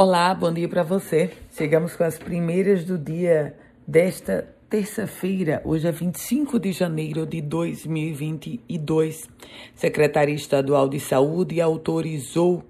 Olá, bom dia para você. Chegamos com as primeiras do dia desta terça-feira, hoje é 25 de janeiro de 2022. Secretaria Estadual de Saúde autorizou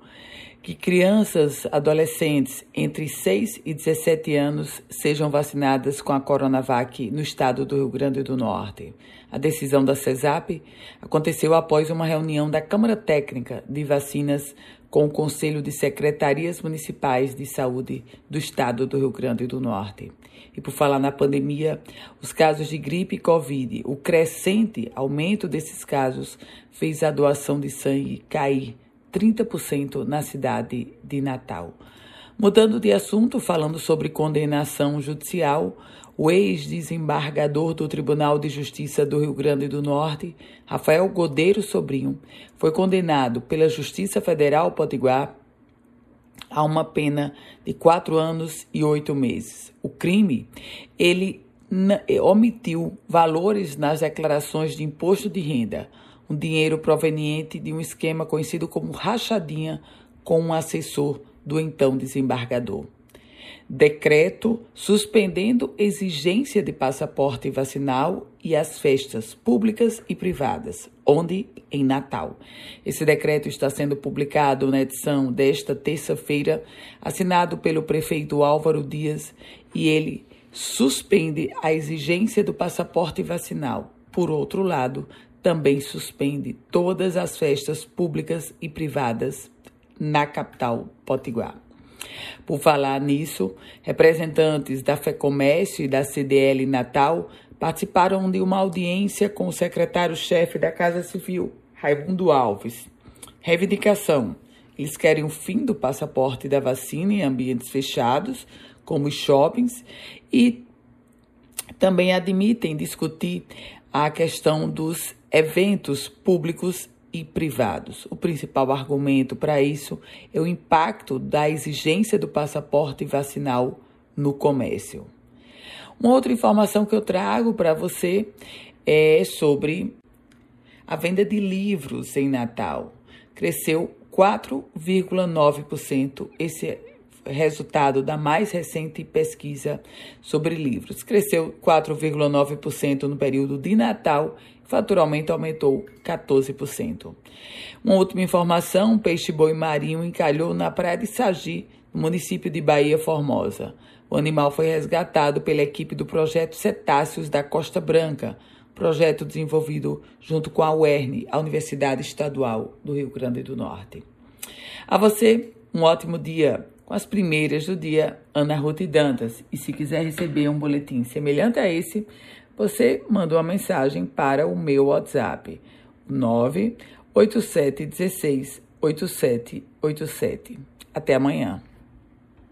que crianças, adolescentes entre 6 e 17 anos sejam vacinadas com a Coronavac no estado do Rio Grande do Norte. A decisão da CESAP aconteceu após uma reunião da Câmara Técnica de Vacinas com o Conselho de Secretarias Municipais de Saúde do Estado do Rio Grande do Norte. E por falar na pandemia, os casos de gripe e Covid, o crescente aumento desses casos fez a doação de sangue cair 30% na cidade de Natal. Mudando de assunto, falando sobre condenação judicial, o ex-desembargador do Tribunal de Justiça do Rio Grande do Norte, Rafael Godeiro Sobrinho, foi condenado pela Justiça Federal Potiguar a uma pena de quatro anos e oito meses. O crime, ele omitiu valores nas declarações de imposto de renda, um dinheiro proveniente de um esquema conhecido como rachadinha com um assessor do então desembargador. Decreto suspendendo exigência de passaporte vacinal e as festas públicas e privadas, onde em Natal. Esse decreto está sendo publicado na edição desta terça-feira, assinado pelo prefeito Álvaro Dias, e ele suspende a exigência do passaporte vacinal. Por outro lado, também suspende todas as festas públicas e privadas na capital potiguar. Por falar nisso, representantes da FEComércio e da CDL Natal participaram de uma audiência com o secretário-chefe da Casa Civil, Raimundo Alves. Reivindicação: eles querem o fim do passaporte da vacina em ambientes fechados, como os shoppings, e também admitem discutir a questão dos eventos públicos e privados. O principal argumento para isso é o impacto da exigência do passaporte vacinal no comércio. Uma outra informação que eu trago para você é sobre a venda de livros em Natal. Cresceu 4,9%. Esse é resultado da mais recente pesquisa sobre livros. Cresceu 4,9% no período de Natal faturamento aumentou 14%. Uma última informação: um peixe-boi marinho encalhou na praia de Sagi, no município de Bahia Formosa. O animal foi resgatado pela equipe do projeto Cetáceos da Costa Branca, projeto desenvolvido junto com a UERN, a Universidade Estadual do Rio Grande do Norte. A você, um ótimo dia com as primeiras do dia, Ana Ruth Dantas. E se quiser receber um boletim semelhante a esse, você manda uma mensagem para o meu WhatsApp 98716 8787. Até amanhã.